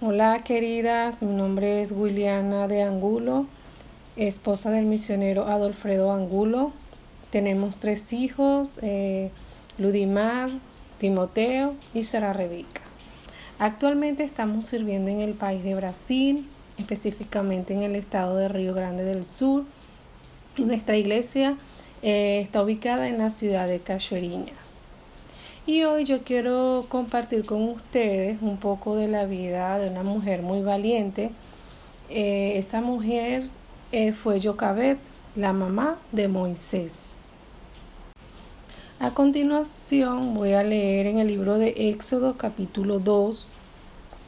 Hola queridas, mi nombre es Williana de Angulo, esposa del misionero Adolfredo Angulo. Tenemos tres hijos, eh, Ludimar, Timoteo y Sara Rebeca. Actualmente estamos sirviendo en el país de Brasil, específicamente en el estado de Río Grande del Sur. Nuestra iglesia eh, está ubicada en la ciudad de Cachoeiriña. Y hoy yo quiero compartir con ustedes un poco de la vida de una mujer muy valiente. Eh, esa mujer eh, fue Jocabet, la mamá de Moisés. A continuación voy a leer en el libro de Éxodo capítulo 2,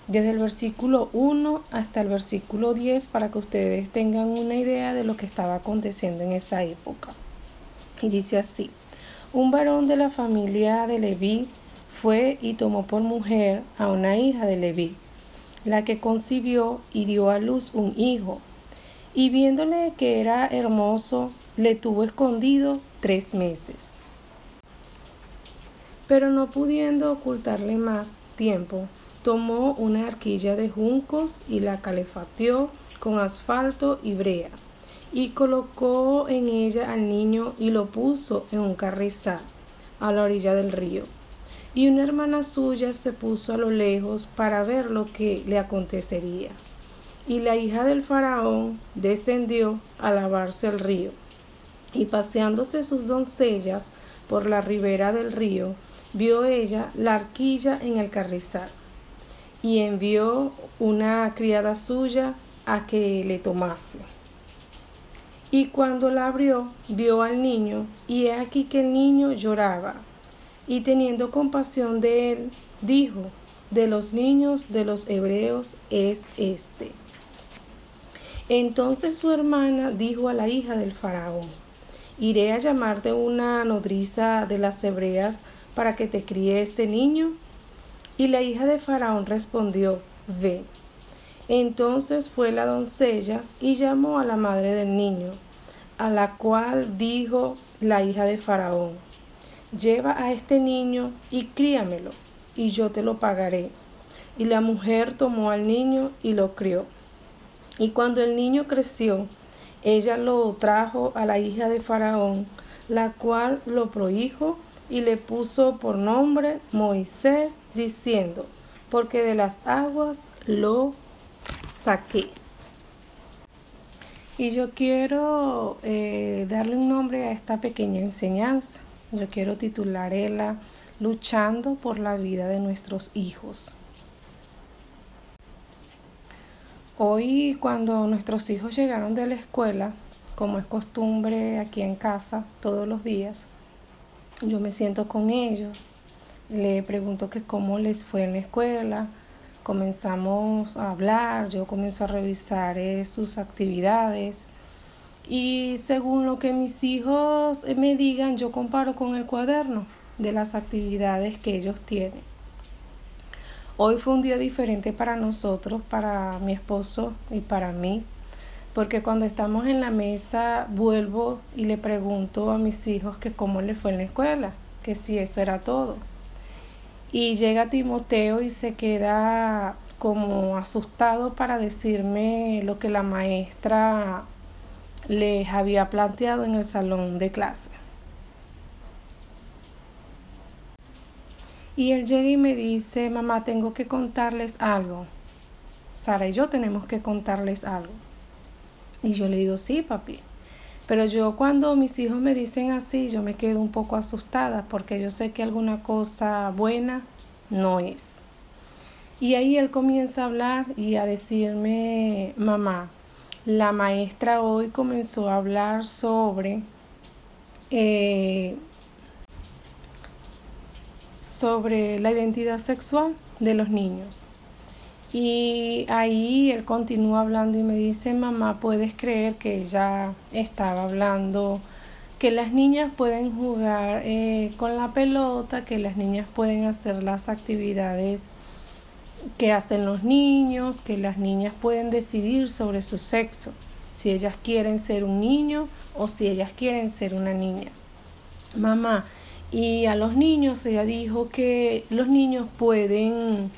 desde el versículo 1 hasta el versículo 10 para que ustedes tengan una idea de lo que estaba aconteciendo en esa época. Y dice así. Un varón de la familia de Leví fue y tomó por mujer a una hija de Leví, la que concibió y dio a luz un hijo, y viéndole que era hermoso, le tuvo escondido tres meses. Pero no pudiendo ocultarle más tiempo, tomó una arquilla de juncos y la calefateó con asfalto y brea y colocó en ella al niño y lo puso en un carrizal a la orilla del río. Y una hermana suya se puso a lo lejos para ver lo que le acontecería. Y la hija del faraón descendió a lavarse el río. Y paseándose sus doncellas por la ribera del río, vio ella la arquilla en el carrizal. Y envió una criada suya a que le tomase. Y cuando la abrió, vio al niño, y he aquí que el niño lloraba. Y teniendo compasión de él, dijo, de los niños de los hebreos es este. Entonces su hermana dijo a la hija del faraón, iré a llamarte una nodriza de las hebreas para que te críe este niño. Y la hija de faraón respondió, ve. Entonces fue la doncella y llamó a la madre del niño, a la cual dijo la hija de Faraón, lleva a este niño y críamelo, y yo te lo pagaré. Y la mujer tomó al niño y lo crió. Y cuando el niño creció, ella lo trajo a la hija de Faraón, la cual lo prohijo y le puso por nombre Moisés, diciendo, porque de las aguas lo saqué. Y yo quiero eh, darle un nombre a esta pequeña enseñanza. Yo quiero titularla Luchando por la vida de nuestros hijos. Hoy cuando nuestros hijos llegaron de la escuela, como es costumbre aquí en casa todos los días, yo me siento con ellos, le pregunto que cómo les fue en la escuela, comenzamos a hablar, yo comienzo a revisar eh, sus actividades y según lo que mis hijos eh, me digan, yo comparo con el cuaderno de las actividades que ellos tienen. Hoy fue un día diferente para nosotros, para mi esposo y para mí, porque cuando estamos en la mesa vuelvo y le pregunto a mis hijos que cómo les fue en la escuela, que si eso era todo. Y llega Timoteo y se queda como asustado para decirme lo que la maestra les había planteado en el salón de clase. Y él llega y me dice, mamá, tengo que contarles algo. Sara y yo tenemos que contarles algo. Y yo le digo, sí, papi. Pero yo cuando mis hijos me dicen así, yo me quedo un poco asustada porque yo sé que alguna cosa buena no es. Y ahí él comienza a hablar y a decirme, mamá, la maestra hoy comenzó a hablar sobre eh, sobre la identidad sexual de los niños. Y ahí él continúa hablando y me dice, mamá, ¿puedes creer que ella estaba hablando que las niñas pueden jugar eh, con la pelota, que las niñas pueden hacer las actividades que hacen los niños, que las niñas pueden decidir sobre su sexo, si ellas quieren ser un niño o si ellas quieren ser una niña. Mamá, y a los niños ella dijo que los niños pueden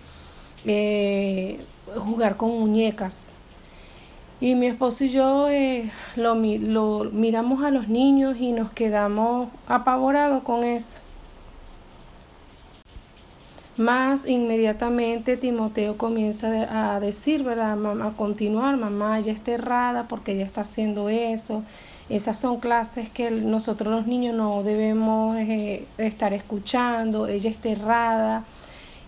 eh, jugar con muñecas. Y mi esposo y yo eh, lo, miramos a los niños y nos quedamos apavorados con eso. Más inmediatamente Timoteo comienza a decir, ¿verdad? A continuar, mamá, ella está errada porque ella está haciendo eso. Esas son clases que nosotros los niños no debemos eh, estar escuchando, ella está errada.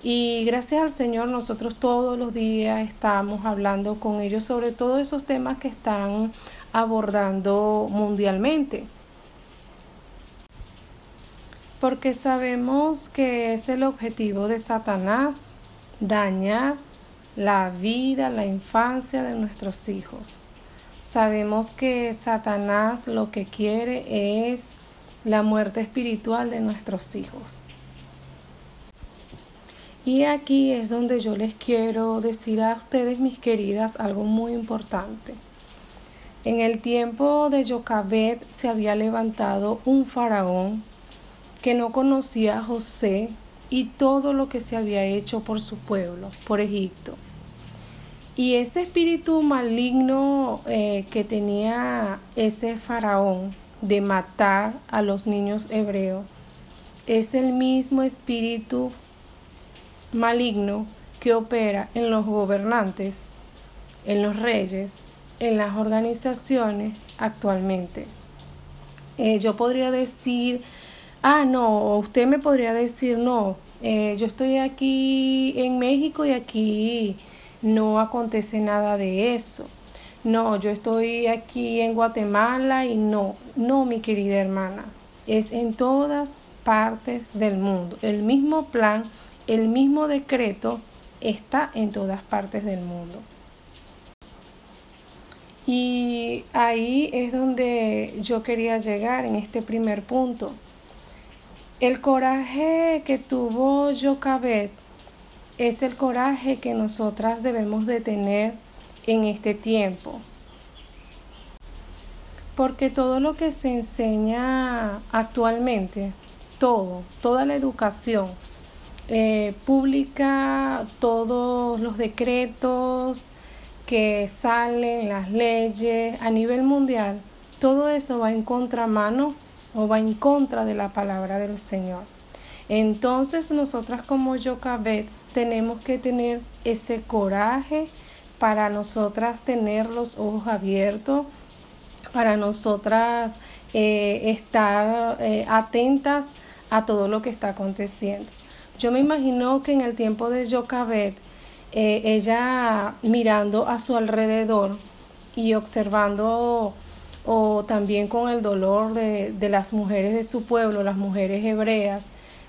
Y gracias al Señor nosotros todos los días estamos hablando con ellos sobre todos esos temas que están abordando mundialmente porque sabemos que es el objetivo de Satanás dañar la vida, la infancia de nuestros hijos. Sabemos que Satanás lo que quiere es la muerte espiritual de nuestros hijos. Y aquí es donde yo les quiero decir a ustedes, mis queridas, algo muy importante. En el tiempo de Jocabet se había levantado un faraón que no conocía a José y todo lo que se había hecho por su pueblo, por Egipto. Y ese espíritu maligno eh, que tenía ese faraón de matar a los niños hebreos es el mismo espíritu maligno que opera en los gobernantes, en los reyes, en las organizaciones actualmente. Eh, yo podría decir ah, no, usted me podría decir, no, eh, yo estoy aquí en México y aquí no acontece nada de eso. No, yo estoy aquí en Guatemala y no, no, mi querida hermana, es en todas partes del mundo. El mismo plan, el mismo decreto está en todas partes del mundo. Y ahí es donde yo quería llegar en este primer punto. El coraje que tuvo Jocabet es el coraje que nosotras debemos de tener en este tiempo. Porque todo lo que se enseña actualmente, todo, toda la educación eh, pública, todos los decretos que salen, las leyes a nivel mundial, todo eso va en contramano o va en contra de la palabra del Señor. Entonces nosotras como Yocabet tenemos que tener ese coraje para nosotras tener los ojos abiertos, para nosotras eh, estar eh, atentas a todo lo que está aconteciendo. Yo me imagino que en el tiempo de Yocabet, eh, ella mirando a su alrededor y observando o también con el dolor de, las mujeres de su pueblo, las mujeres hebreas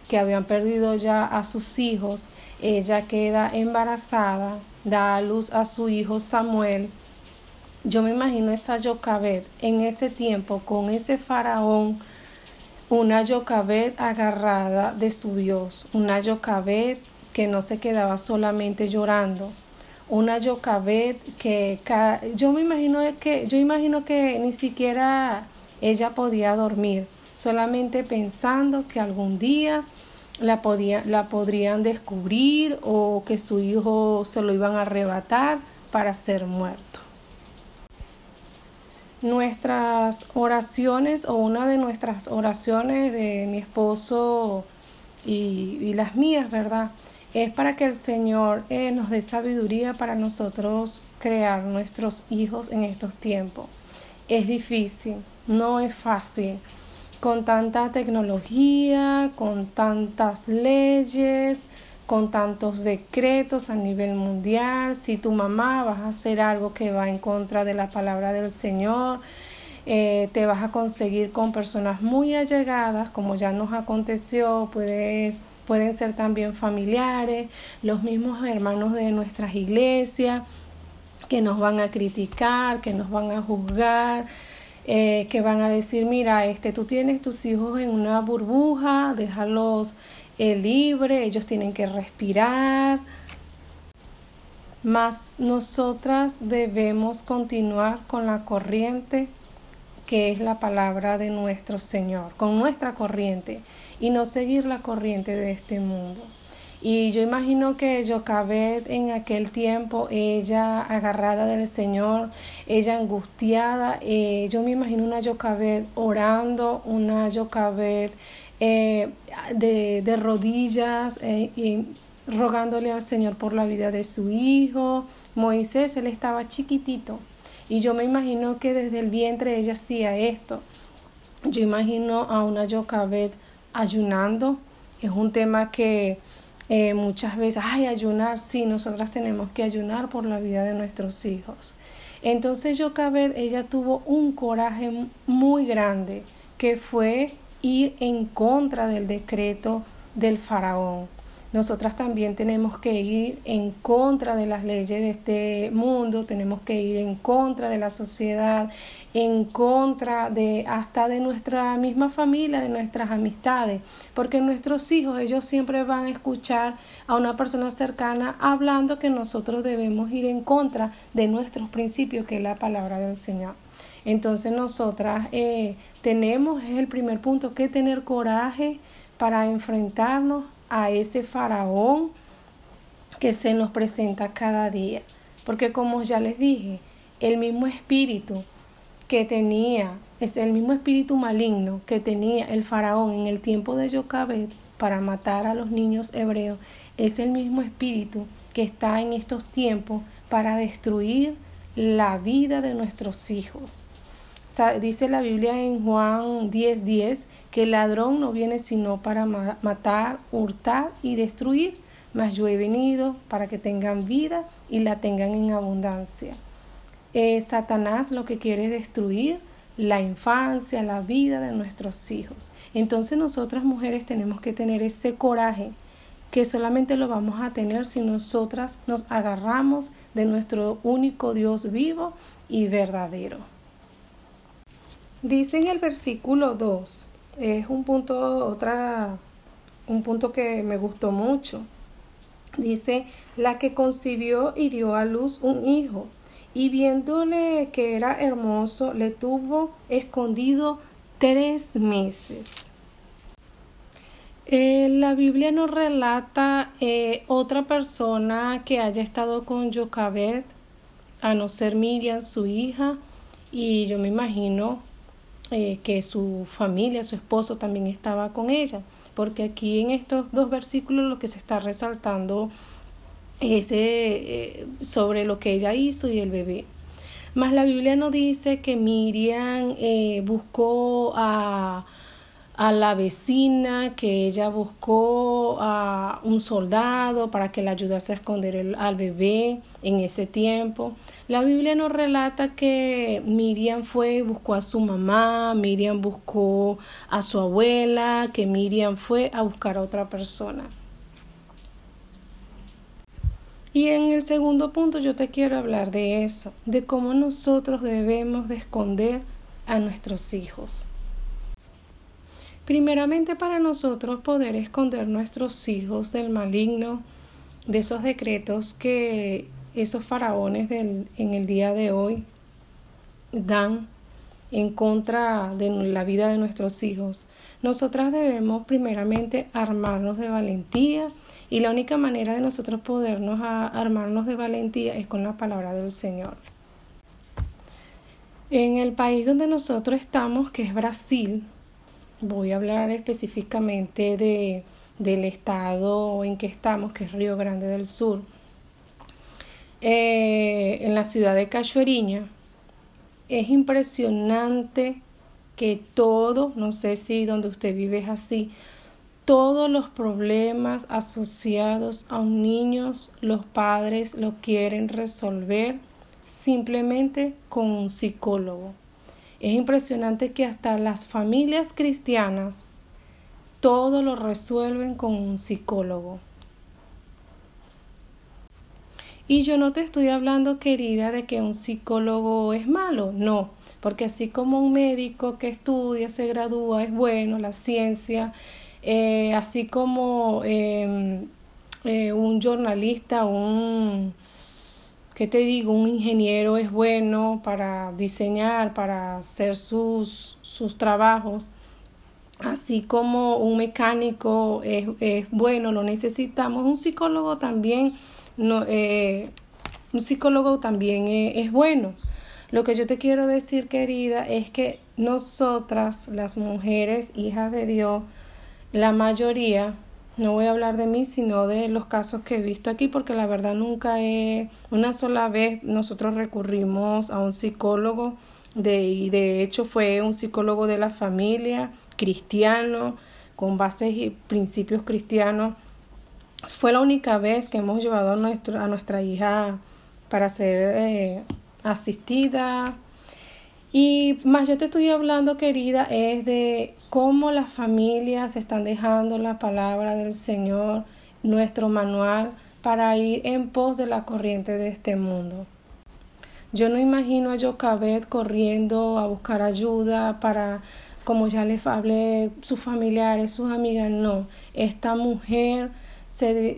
que habían perdido ya a sus hijos, ella queda embarazada, da a luz a su hijo Samuel. Yo me imagino esa Yocabet en ese tiempo con ese faraón, una Yocabet agarrada de su Dios, una Yocabet que no se quedaba solamente llorando, una Yocabet que yo me imagino que yo imagino que ni siquiera ella podía dormir, solamente pensando que algún día la, podía, la podrían descubrir o que su hijo se lo iban a arrebatar para ser muerto. Nuestras oraciones o una de nuestras oraciones de mi esposo y, las mías, ¿verdad? es para que el Señor eh, nos dé sabiduría para nosotros crear nuestros hijos en estos tiempos. Es difícil, no es fácil. Con tanta tecnología, con tantas leyes, con tantos decretos a nivel mundial, si tu mamá vas a hacer algo que va en contra de la palabra del Señor, eh, te vas a conseguir con personas muy allegadas, como ya nos aconteció, puedes, pueden ser también familiares, los mismos hermanos de nuestras iglesias, que nos van a criticar, que nos van a juzgar, eh, que van a decir, mira, este, tú tienes tus hijos en una burbuja, déjalos libres, ellos tienen que respirar. Mas nosotras debemos continuar con la corriente que es la palabra de nuestro Señor, con nuestra corriente y no seguir la corriente de este mundo. Y yo imagino que Jocabet en aquel tiempo, ella agarrada del Señor, ella angustiada, eh, yo me imagino una Jocabet orando, una Jocabet eh, de, de, rodillas eh, y rogándole al Señor por la vida de su hijo. Moisés, él estaba chiquitito. Y yo me imagino que desde el vientre ella hacía esto. Yo imagino a una Jocabet ayunando. Es un tema que eh, muchas veces, ay, ayunar, sí, nosotras tenemos que ayunar por la vida de nuestros hijos. Entonces Jocabet, ella tuvo un coraje muy grande, que fue ir en contra del decreto del faraón nosotras también tenemos que ir en contra de las leyes de este mundo, tenemos que ir en contra de la sociedad, en contra de hasta de nuestra misma familia, de nuestras amistades, porque nuestros hijos, ellos siempre van a escuchar a una persona cercana hablando que nosotros debemos ir en contra de nuestros principios, que es la palabra del Señor. Entonces nosotras eh, tenemos, es el primer punto, que tener coraje para enfrentarnos a ese faraón que se nos presenta cada día. Porque como ya les dije, el mismo espíritu que tenía, es el mismo espíritu maligno que tenía el faraón en el tiempo de Jocabet para matar a los niños hebreos, es el mismo espíritu que está en estos tiempos para destruir la vida de nuestros hijos. Dice la Biblia en Juan 10:10 10, que el ladrón no viene sino para matar, hurtar y destruir, mas yo he venido para que tengan vida y la tengan en abundancia. Satanás lo que quiere es destruir la infancia, la vida de nuestros hijos. Entonces nosotras mujeres tenemos que tener ese coraje que solamente lo vamos a tener si nosotras nos agarramos de nuestro único Dios vivo y verdadero. Dice en el versículo 2, es un punto, otra, un punto que me gustó mucho. Dice, la que concibió y dio a luz un hijo, y viéndole que era hermoso, le tuvo escondido tres meses. Eh, la Biblia nos relata eh, otra persona que haya estado con Jocabet, a no ser Miriam, su hija, y yo me imagino eh, que su familia, su esposo también estaba con ella, porque aquí en estos dos versículos lo que se está resaltando es eh, sobre lo que ella hizo y el bebé. Mas la Biblia no dice que Miriam eh, buscó a a la vecina que ella buscó a un soldado para que le ayudase a esconder al bebé en ese tiempo. La Biblia nos relata que Miriam fue y buscó a su mamá, Miriam buscó a su abuela, que Miriam fue a buscar a otra persona. Y en el segundo punto yo te quiero hablar de eso, de cómo nosotros debemos de esconder a nuestros hijos. Primeramente para nosotros poder esconder nuestros hijos del maligno, de esos decretos que esos faraones en el día de hoy dan en contra de la vida de nuestros hijos. Nosotras debemos primeramente armarnos de valentía y la única manera de nosotros podernos armarnos de valentía es con la palabra del Señor. En el país donde nosotros estamos, que es Brasil, voy a hablar específicamente de, del estado en que estamos, que es Río Grande del Sur. Eh, en la ciudad de Cachoeiriña, es impresionante que todo, no sé si donde usted vive es así, todos los problemas asociados a un niño, los padres lo quieren resolver simplemente con un psicólogo. Es impresionante que hasta las familias cristianas todo lo resuelven con un psicólogo. Y yo no te estoy hablando, querida, de que un psicólogo es malo, no, porque así como un médico que estudia, se gradúa, es bueno, la ciencia, eh, así como em, eh, un jornalista, un ¿qué te digo? Un ingeniero es bueno para diseñar, para hacer sus, sus trabajos. así como un mecánico es, es bueno, lo necesitamos, un psicólogo también, no, eh, un psicólogo también es, es bueno. Lo que yo te quiero decir, querida, es que nosotras, las mujeres, hijas de Dios, la mayoría, no voy a hablar de mí, sino de los casos que he visto aquí, porque la verdad nunca he, una sola vez nosotros recurrimos a un psicólogo, de, y de hecho fue un psicólogo de la familia, cristiano, con bases y principios cristianos. Fue la única vez que hemos llevado a, nuestro, a nuestra hija para ser eh, asistida. Y más yo te estoy hablando, querida, es de cómo las familias están dejando la palabra del Señor, nuestro manual, para ir en pos de la corriente de este mundo. Yo no imagino a Jocabet corriendo a buscar ayuda para, como ya les hablé, sus familiares, sus amigas, no. Esta mujer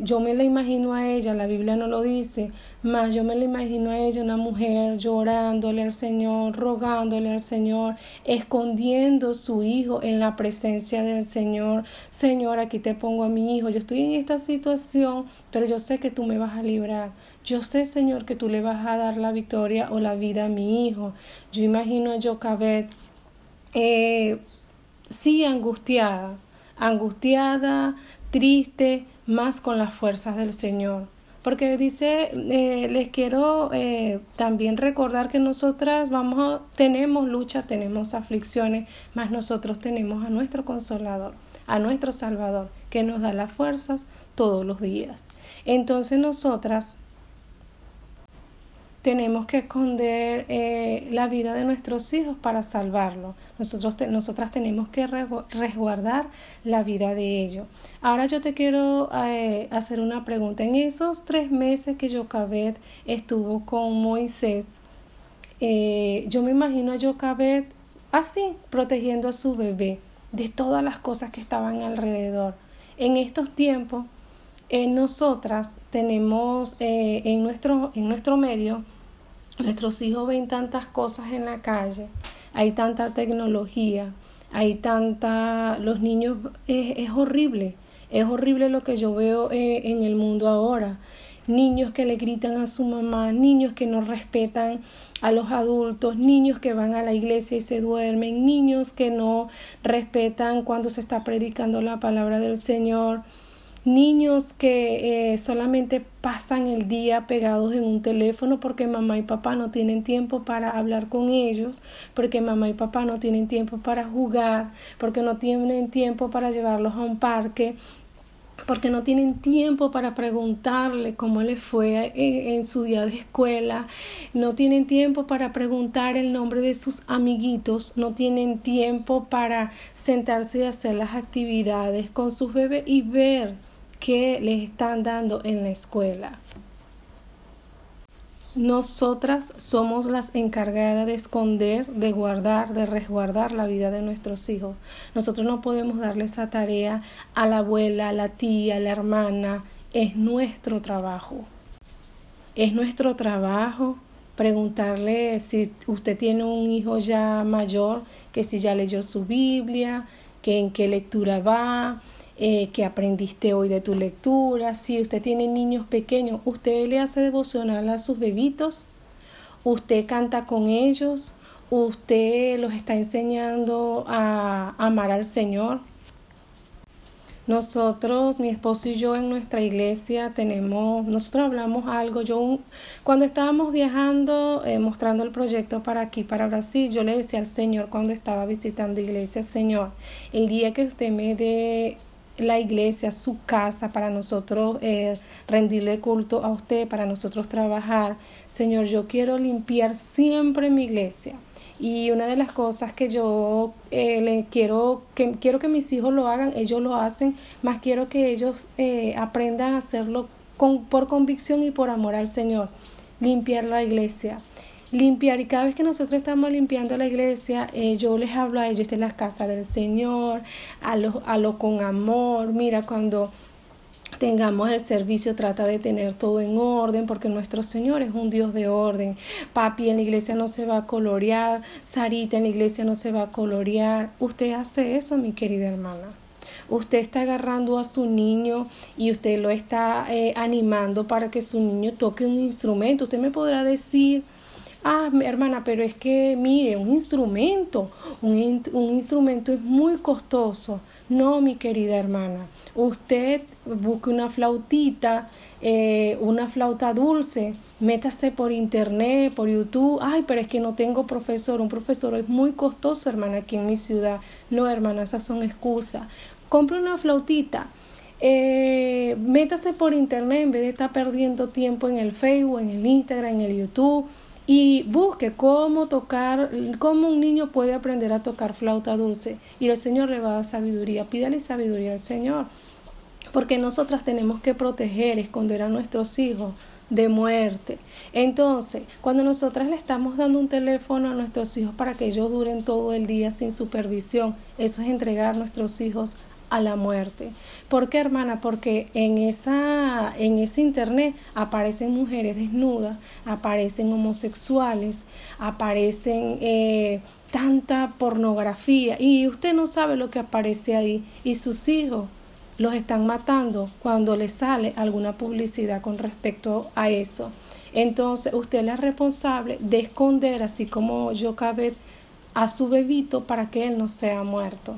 yo me la imagino a ella, la Biblia no lo dice, más yo me la imagino a ella una mujer llorándole al Señor, rogándole al Señor, escondiendo su hijo en la presencia del Señor. Señor, aquí te pongo a mi hijo, yo estoy en esta situación, pero yo sé que tú me vas a librar. Yo sé, Señor, que tú le vas a dar la victoria o la vida a mi hijo. Yo imagino a Jocabet, eh, sí, angustiada, angustiada, triste, más con las fuerzas del Señor. Porque dice, eh, les quiero eh, también recordar que nosotras tenemos lucha, tenemos aflicciones, mas nosotros tenemos a nuestro consolador, a nuestro Salvador, que nos da las fuerzas todos los días. Entonces nosotras tenemos que esconder eh, la vida de nuestros hijos para salvarlo. Nosotros nosotras tenemos que resguardar la vida de ellos. Ahora yo te quiero eh, hacer una pregunta. En esos tres meses que Jocabet estuvo con Moisés, eh, yo me imagino a Jocabet así, protegiendo a su bebé de todas las cosas que estaban alrededor. En estos tiempos, nosotras tenemos en, nuestro, en nuestro medio Nuestros hijos ven tantas cosas en la calle, hay tanta tecnología, hay tanta... Los niños es, horrible, es horrible lo que yo veo eh, en el mundo ahora. Niños que le gritan a su mamá, niños que no respetan a los adultos, niños que van a la iglesia y se duermen, niños que no respetan cuando se está predicando la palabra del Señor niños que eh, solamente pasan el día pegados en un teléfono porque mamá y papá no tienen tiempo para hablar con ellos, porque mamá y papá no tienen tiempo para jugar, porque no tienen tiempo para llevarlos a un parque, porque no tienen tiempo para preguntarle cómo le fue en, en, su día de escuela, no tienen tiempo para preguntar el nombre de sus amiguitos, no tienen tiempo para sentarse y hacer las actividades con sus bebés y ver que les están dando en la escuela. Nosotras somos las encargadas de esconder, de guardar, de resguardar la vida de nuestros hijos. Nosotros no podemos darle esa tarea a la abuela, a la tía, a la hermana. Es nuestro trabajo. Es nuestro trabajo preguntarle si usted tiene un hijo ya mayor, que si ya leyó su Biblia, que en qué lectura va, eh, que aprendiste hoy de tu lectura. Si usted tiene niños pequeños, usted le hace devocional a sus bebitos, usted canta con ellos, usted los está enseñando a amar al Señor. Nosotros, mi esposo y yo en nuestra iglesia tenemos, nosotros hablamos algo, yo cuando estábamos viajando, eh, mostrando el proyecto para aquí, para Brasil, yo le decía al Señor cuando estaba visitando iglesia, Señor, el día que usted me dé la iglesia, su casa, para nosotros eh, rendirle culto a usted, para nosotros trabajar. Señor, yo quiero limpiar siempre mi iglesia. Y una de las cosas que yo eh, le quiero que quiero que mis hijos lo hagan, ellos lo hacen, más quiero que ellos eh, aprendan a hacerlo con, por convicción y por amor al Señor. Limpiar la iglesia limpiar y cada vez que nosotros estamos limpiando la iglesia, eh, yo les hablo a ellos de la casa del Señor, a lo, a lo con amor, mira cuando tengamos el servicio, trata de tener todo en orden, porque nuestro Señor es un Dios de orden. Papi en la iglesia no se va a colorear, Sarita en la iglesia no se va a colorear. Usted hace eso, mi querida hermana. Usted está agarrando a su niño y usted lo está eh, animando para que su niño toque un instrumento. Usted me podrá decir, ah, hermana, pero es que mire, un instrumento, un, instrumento es muy costoso. No, mi querida hermana, usted busque una flautita, eh, una flauta dulce, métase por internet, por YouTube. Ay, pero es que no tengo profesor. Un profesor es muy costoso, hermana, aquí en mi ciudad. No, hermana, esas son excusas. Compre una flautita. Eh, métase por internet en vez de estar perdiendo tiempo en el Facebook, en el Instagram, en el YouTube y busque cómo tocar, cómo un niño puede aprender a tocar flauta dulce y el Señor le va a dar sabiduría. Pídale sabiduría al Señor, porque nosotras tenemos que proteger, esconder a nuestros hijos de muerte. Entonces, cuando nosotras le estamos dando un teléfono a nuestros hijos para que ellos duren todo el día sin supervisión, eso es entregar nuestros hijos a la muerte. ¿Por qué, hermana? Porque en, esa, en ese internet aparecen mujeres desnudas, aparecen homosexuales, aparecen eh, tanta pornografía y usted no sabe lo que aparece ahí y sus hijos los están matando cuando les sale alguna publicidad con respecto a eso. Entonces, usted es responsable de esconder, así como yo cabe a su bebito para que él no sea muerto.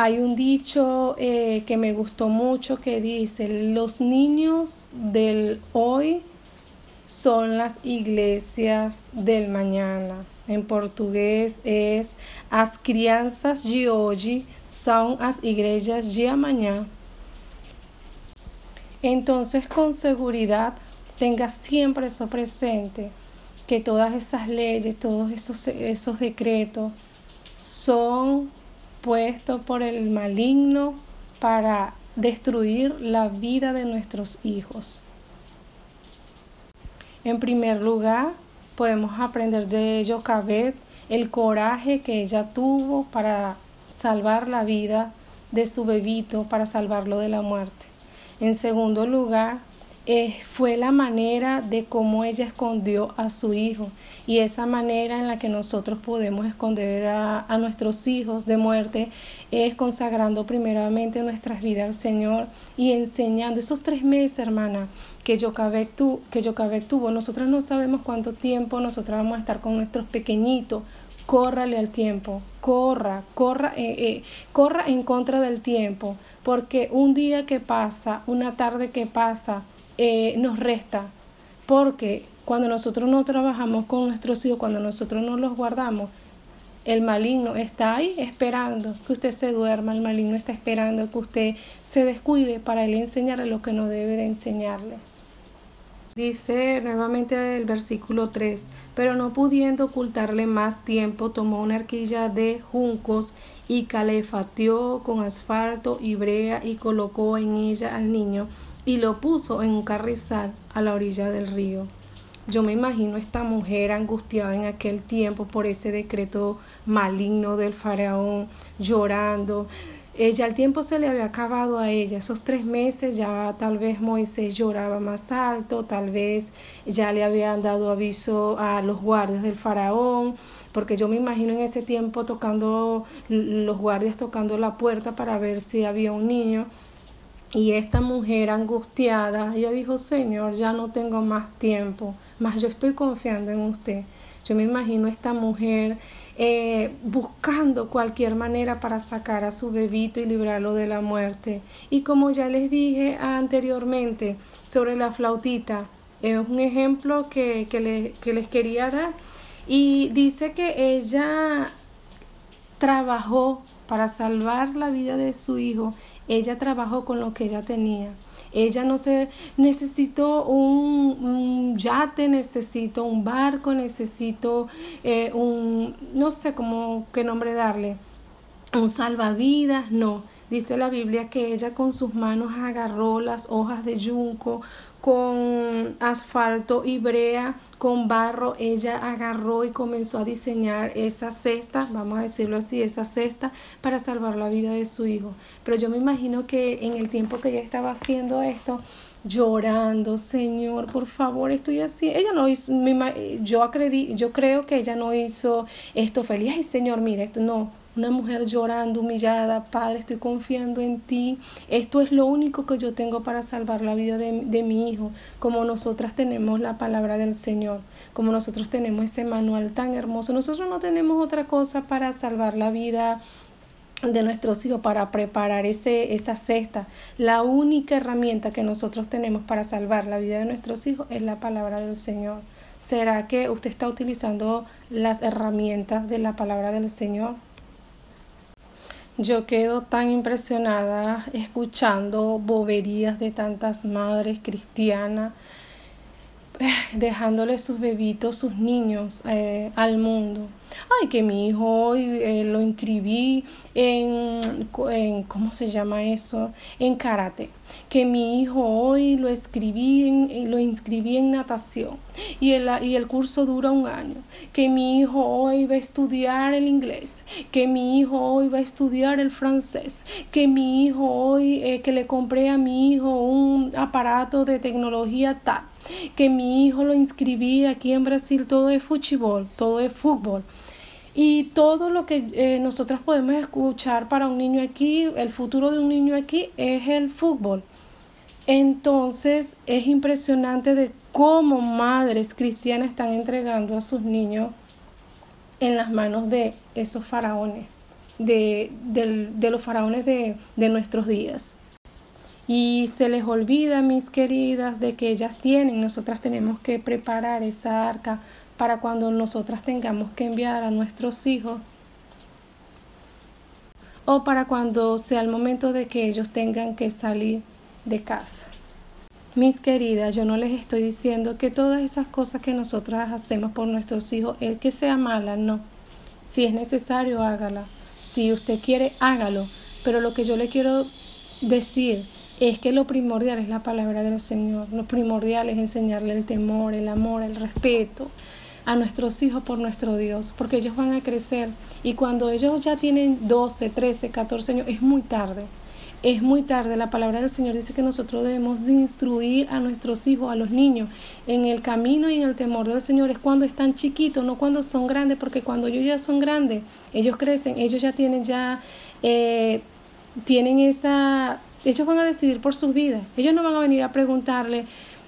Hay un dicho eh, que me gustó mucho que dice, los niños del hoy son las iglesias del mañana. En portugués es as crianças de hoje são as igrejas de amanhã. Entonces, con seguridad, tenga siempre eso presente, que todas esas leyes, todos esos, esos decretos son puesto por el maligno para destruir la vida de nuestros hijos. En primer lugar, podemos aprender de Jocabet el coraje que ella tuvo para salvar la vida de su bebito, para salvarlo de la muerte. En segundo lugar, eh, fue la manera de cómo ella escondió a su hijo y esa manera en la que nosotros podemos esconder a, nuestros hijos de muerte es consagrando primeramente nuestras vidas al Señor y enseñando esos tres meses, hermana, que Yocabek, tu, que tuvo. Nosotras no sabemos cuánto tiempo nosotras vamos a estar con nuestros pequeñitos. Córrale al tiempo, corra, corra, eh, eh, corra en contra del tiempo, porque un día que pasa, una tarde que pasa, eh, nos resta, porque cuando nosotros no trabajamos con nuestros hijos, cuando nosotros no los guardamos, el maligno está ahí esperando que usted se duerma, el maligno está esperando que usted se descuide para él enseñarle lo que no debe de enseñarle. Dice nuevamente el versículo 3, pero no pudiendo ocultarle más tiempo, tomó una arquilla de juncos y calefateó con asfalto y brea y colocó en ella al niño y lo puso en un carrizal a la orilla del río. Yo me imagino esta mujer angustiada en aquel tiempo por ese decreto maligno del faraón, llorando. Ella el tiempo se le había acabado a ella, esos tres meses ya tal vez Moisés lloraba más alto, tal vez ya le habían dado aviso a los guardias del faraón, porque yo me imagino en ese tiempo tocando, los guardias tocando la puerta para ver si había un niño y esta mujer angustiada, ella dijo, Señor, ya no tengo más tiempo, más yo estoy confiando en usted. Yo me imagino esta mujer eh, buscando cualquier manera para sacar a su bebito y librarlo de la muerte. Y como ya les dije anteriormente sobre la flautita, es un ejemplo que, que, que les quería dar. Y dice que ella trabajó para salvar la vida de su hijo ella trabajó con lo que ella tenía. Ella no se necesitó un, yate, necesitó un barco, necesitó eh, un, no sé cómo qué nombre darle, un salvavidas, no. Dice la Biblia que ella con sus manos agarró las hojas de yunco, con asfalto y brea, con barro, ella agarró y comenzó a diseñar esa cesta, vamos a decirlo así, esa cesta para salvar la vida de su hijo. Pero yo me imagino que en el tiempo que ella estaba haciendo esto, llorando, Señor, por favor, estoy así. Ella no hizo, yo, acredito, yo creo que ella no hizo esto feliz. Ay, Señor, mira, esto no, una mujer llorando, humillada, Padre, estoy confiando en ti. Esto es lo único que yo tengo para salvar la vida de, de, mi hijo, como nosotras tenemos la palabra del Señor, como nosotros tenemos ese manual tan hermoso. Nosotros no tenemos otra cosa para salvar la vida de nuestros hijos para preparar ese, esa cesta. La única herramienta que nosotros tenemos para salvar la vida de nuestros hijos es la palabra del Señor. ¿Será que usted está utilizando las herramientas de la palabra del Señor? Yo quedo tan impresionada escuchando boberías de tantas madres cristianas, dejándole sus bebitos, sus niños eh, al mundo. Ay, que mi hijo hoy eh, lo inscribí en, en, ¿cómo se llama eso? En karate. Que mi hijo hoy lo escribí en, lo inscribí en natación y el, y el curso dura un año. Que mi hijo hoy va a estudiar el inglés. Que mi hijo hoy va a estudiar el francés. Que mi hijo hoy, eh, que le compré a mi hijo un aparato de tecnología tal que mi hijo lo inscribí aquí en Brasil, todo es fútbol, todo es fútbol. Y todo lo que eh, nosotros podemos escuchar para un niño aquí, el futuro de un niño aquí es el fútbol. Entonces es impresionante de cómo madres cristianas están entregando a sus niños en las manos de esos faraones, de, de los faraones de, de nuestros días. Y se les olvida, mis queridas, de que ellas tienen, nosotras tenemos que preparar esa arca para cuando nosotras tengamos que enviar a nuestros hijos o para cuando sea el momento de que ellos tengan que salir de casa. Mis queridas, yo no les estoy diciendo que todas esas cosas que nosotras hacemos por nuestros hijos es que sea mala, no. Si es necesario, hágala. Si usted quiere, hágalo. Pero lo que yo le quiero decir es que lo primordial es la palabra del Señor. Lo primordial es enseñarle el temor, el amor, el respeto a nuestros hijos por nuestro Dios, porque ellos van a crecer y cuando ellos ya tienen 12, 13, 14 años, es muy tarde. Es muy tarde. La palabra del Señor dice que nosotros debemos instruir a nuestros hijos, a los niños, en el camino y en el temor del Señor. Es cuando están chiquitos, no cuando son grandes, porque cuando ellos ya son grandes, ellos crecen, ellos ya tienen ya, eh, tienen esa ellos van a decidir por sus vidas. Ellos no van a venir a preguntarle,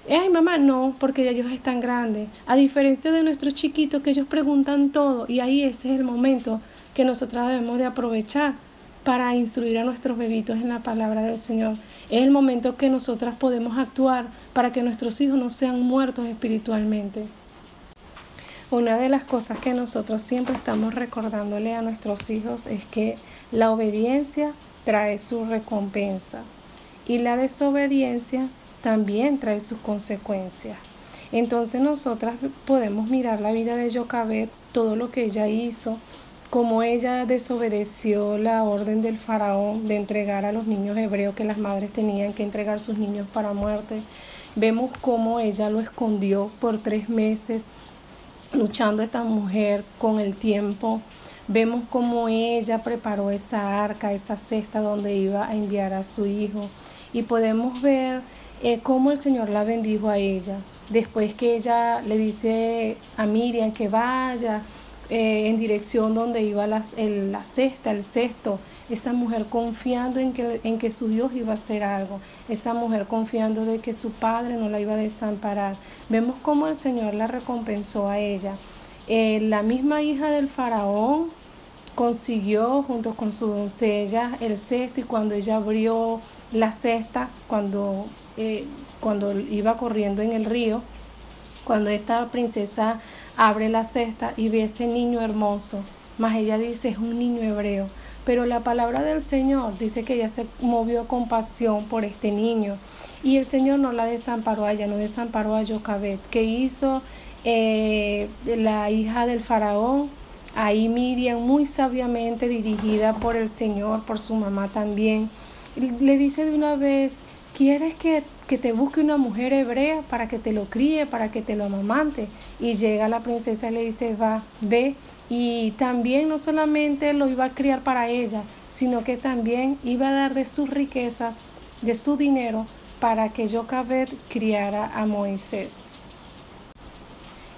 ay mamá, no, porque ellos están grandes. A diferencia de nuestros chiquitos que ellos preguntan todo y ahí ese es el momento que nosotros debemos de aprovechar para instruir a nuestros bebitos en la palabra del Señor. Es el momento que nosotras podemos actuar para que nuestros hijos no sean muertos espiritualmente. Una de las cosas que nosotros siempre estamos recordándole a nuestros hijos es que la obediencia trae su recompensa y la desobediencia también trae sus consecuencias. Entonces nosotras podemos mirar la vida de Jocabet, todo lo que ella hizo, cómo ella desobedeció la orden del faraón de entregar a los niños hebreos que las madres tenían que entregar sus niños para muerte. Vemos cómo ella lo escondió por tres meses, luchando esta mujer con el tiempo, Vemos cómo ella preparó esa arca, esa cesta donde iba a enviar a su hijo. Y podemos ver eh, cómo el Señor la bendijo a ella. Después que ella le dice a Miriam que vaya eh, en dirección donde iba la cesta, el cesto, esa mujer confiando en que, en que su Dios iba a hacer algo, esa mujer confiando de que su padre no la iba a desamparar. Vemos cómo el Señor la recompensó a ella. Eh, la misma hija del faraón consiguió junto con su doncella el cesto y cuando ella abrió la cesta, cuando, eh, cuando iba corriendo en el río, cuando esta princesa abre la cesta y ve ese niño hermoso, más ella dice es un niño hebreo, pero la palabra del Señor dice que ella se movió con pasión por este niño. Y el Señor no la desamparó a ella, no desamparó a Jocabet, que hizo eh, la hija del faraón Ahí Miriam, muy sabiamente dirigida por el Señor, por su mamá también, le dice de una vez, ¿quieres que, que, te busque una mujer hebrea para que te lo críe, para que te lo amamante? Y llega la princesa y le dice, va, ve. Y también no solamente lo iba a criar para ella, sino que también iba a dar de sus riquezas, de su dinero, para que Jocabed criara a Moisés.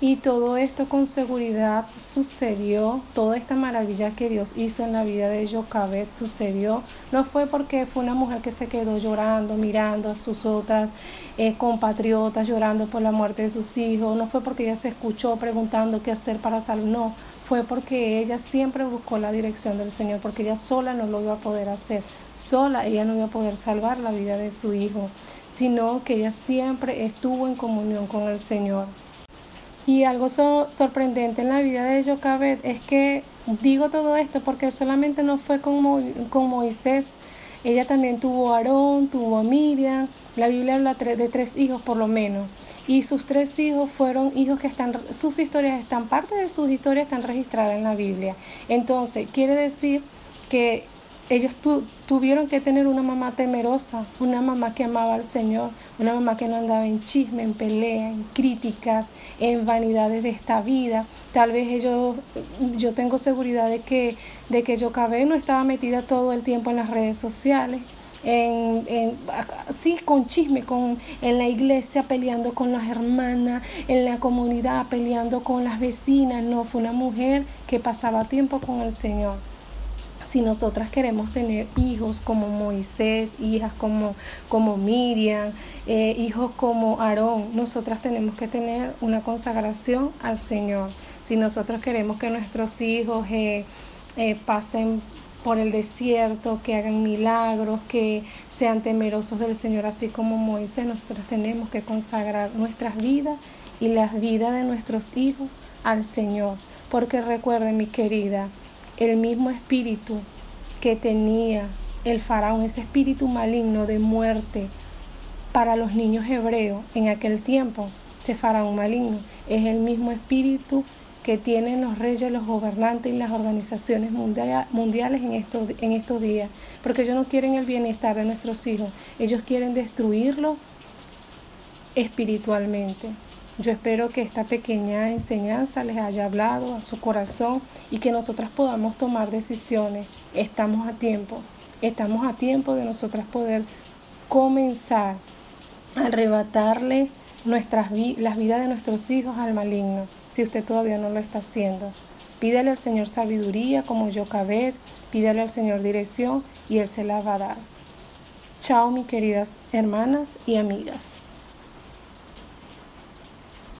Y todo esto con seguridad sucedió, toda esta maravilla que Dios hizo en la vida de Jocabet sucedió. No fue porque fue una mujer que se quedó llorando, mirando a sus otras eh, compatriotas, llorando por la muerte de sus hijos. No fue porque ella se escuchó preguntando qué hacer para salvar. No, fue porque ella siempre buscó la dirección del Señor, porque ella sola no lo iba a poder hacer. Sola ella no iba a poder salvar la vida de su hijo, sino que ella siempre estuvo en comunión con el Señor. Y algo sorprendente en la vida de Jocabet es que digo todo esto porque solamente no fue con, con Moisés, ella también tuvo a Aarón, tuvo a Miriam, la Biblia habla de tres hijos por lo menos. Y sus tres hijos fueron hijos que están, sus historias están, parte de sus historias están registradas en la Biblia. Entonces, quiere decir que ellos tuvieron que tener una mamá temerosa, una mamá que amaba al Señor, una mamá que no andaba en chisme, en pelea, en críticas, en vanidades de esta vida. Tal vez ellos, yo tengo seguridad de que, de que Yocabé no estaba metida todo el tiempo en las redes sociales. En, en, sí, con chisme, con, en la iglesia peleando con las hermanas, en la comunidad peleando con las vecinas. No, fue una mujer que pasaba tiempo con el Señor si nosotras queremos tener hijos como Moisés, hijas como, como Miriam, eh, hijos como Aarón, nosotras tenemos que tener una consagración al Señor. Si nosotros queremos que nuestros hijos eh, eh, pasen por el desierto, que hagan milagros, que sean temerosos del Señor, así como Moisés, nosotras tenemos que consagrar nuestras vidas y las vidas de nuestros hijos al Señor. Porque recuerden, mi querida, el mismo espíritu que tenía el faraón, ese espíritu maligno de muerte para los niños hebreos en aquel tiempo, ese faraón maligno, es el mismo espíritu que tienen los reyes, los gobernantes y las organizaciones mundiales en estos, en estos días, porque ellos no quieren el bienestar de nuestros hijos, ellos quieren destruirlo espiritualmente. Yo espero que esta pequeña enseñanza les haya hablado a su corazón y que nosotras podamos tomar decisiones. Estamos a tiempo, estamos a tiempo de nosotras poder comenzar a arrebatarle nuestras las vidas de nuestros hijos al maligno, si usted todavía no lo está haciendo. Pídale al Señor sabiduría como yo cabed, pídale al Señor dirección y Él se la va a dar. Chao, mis queridas hermanas y amigas.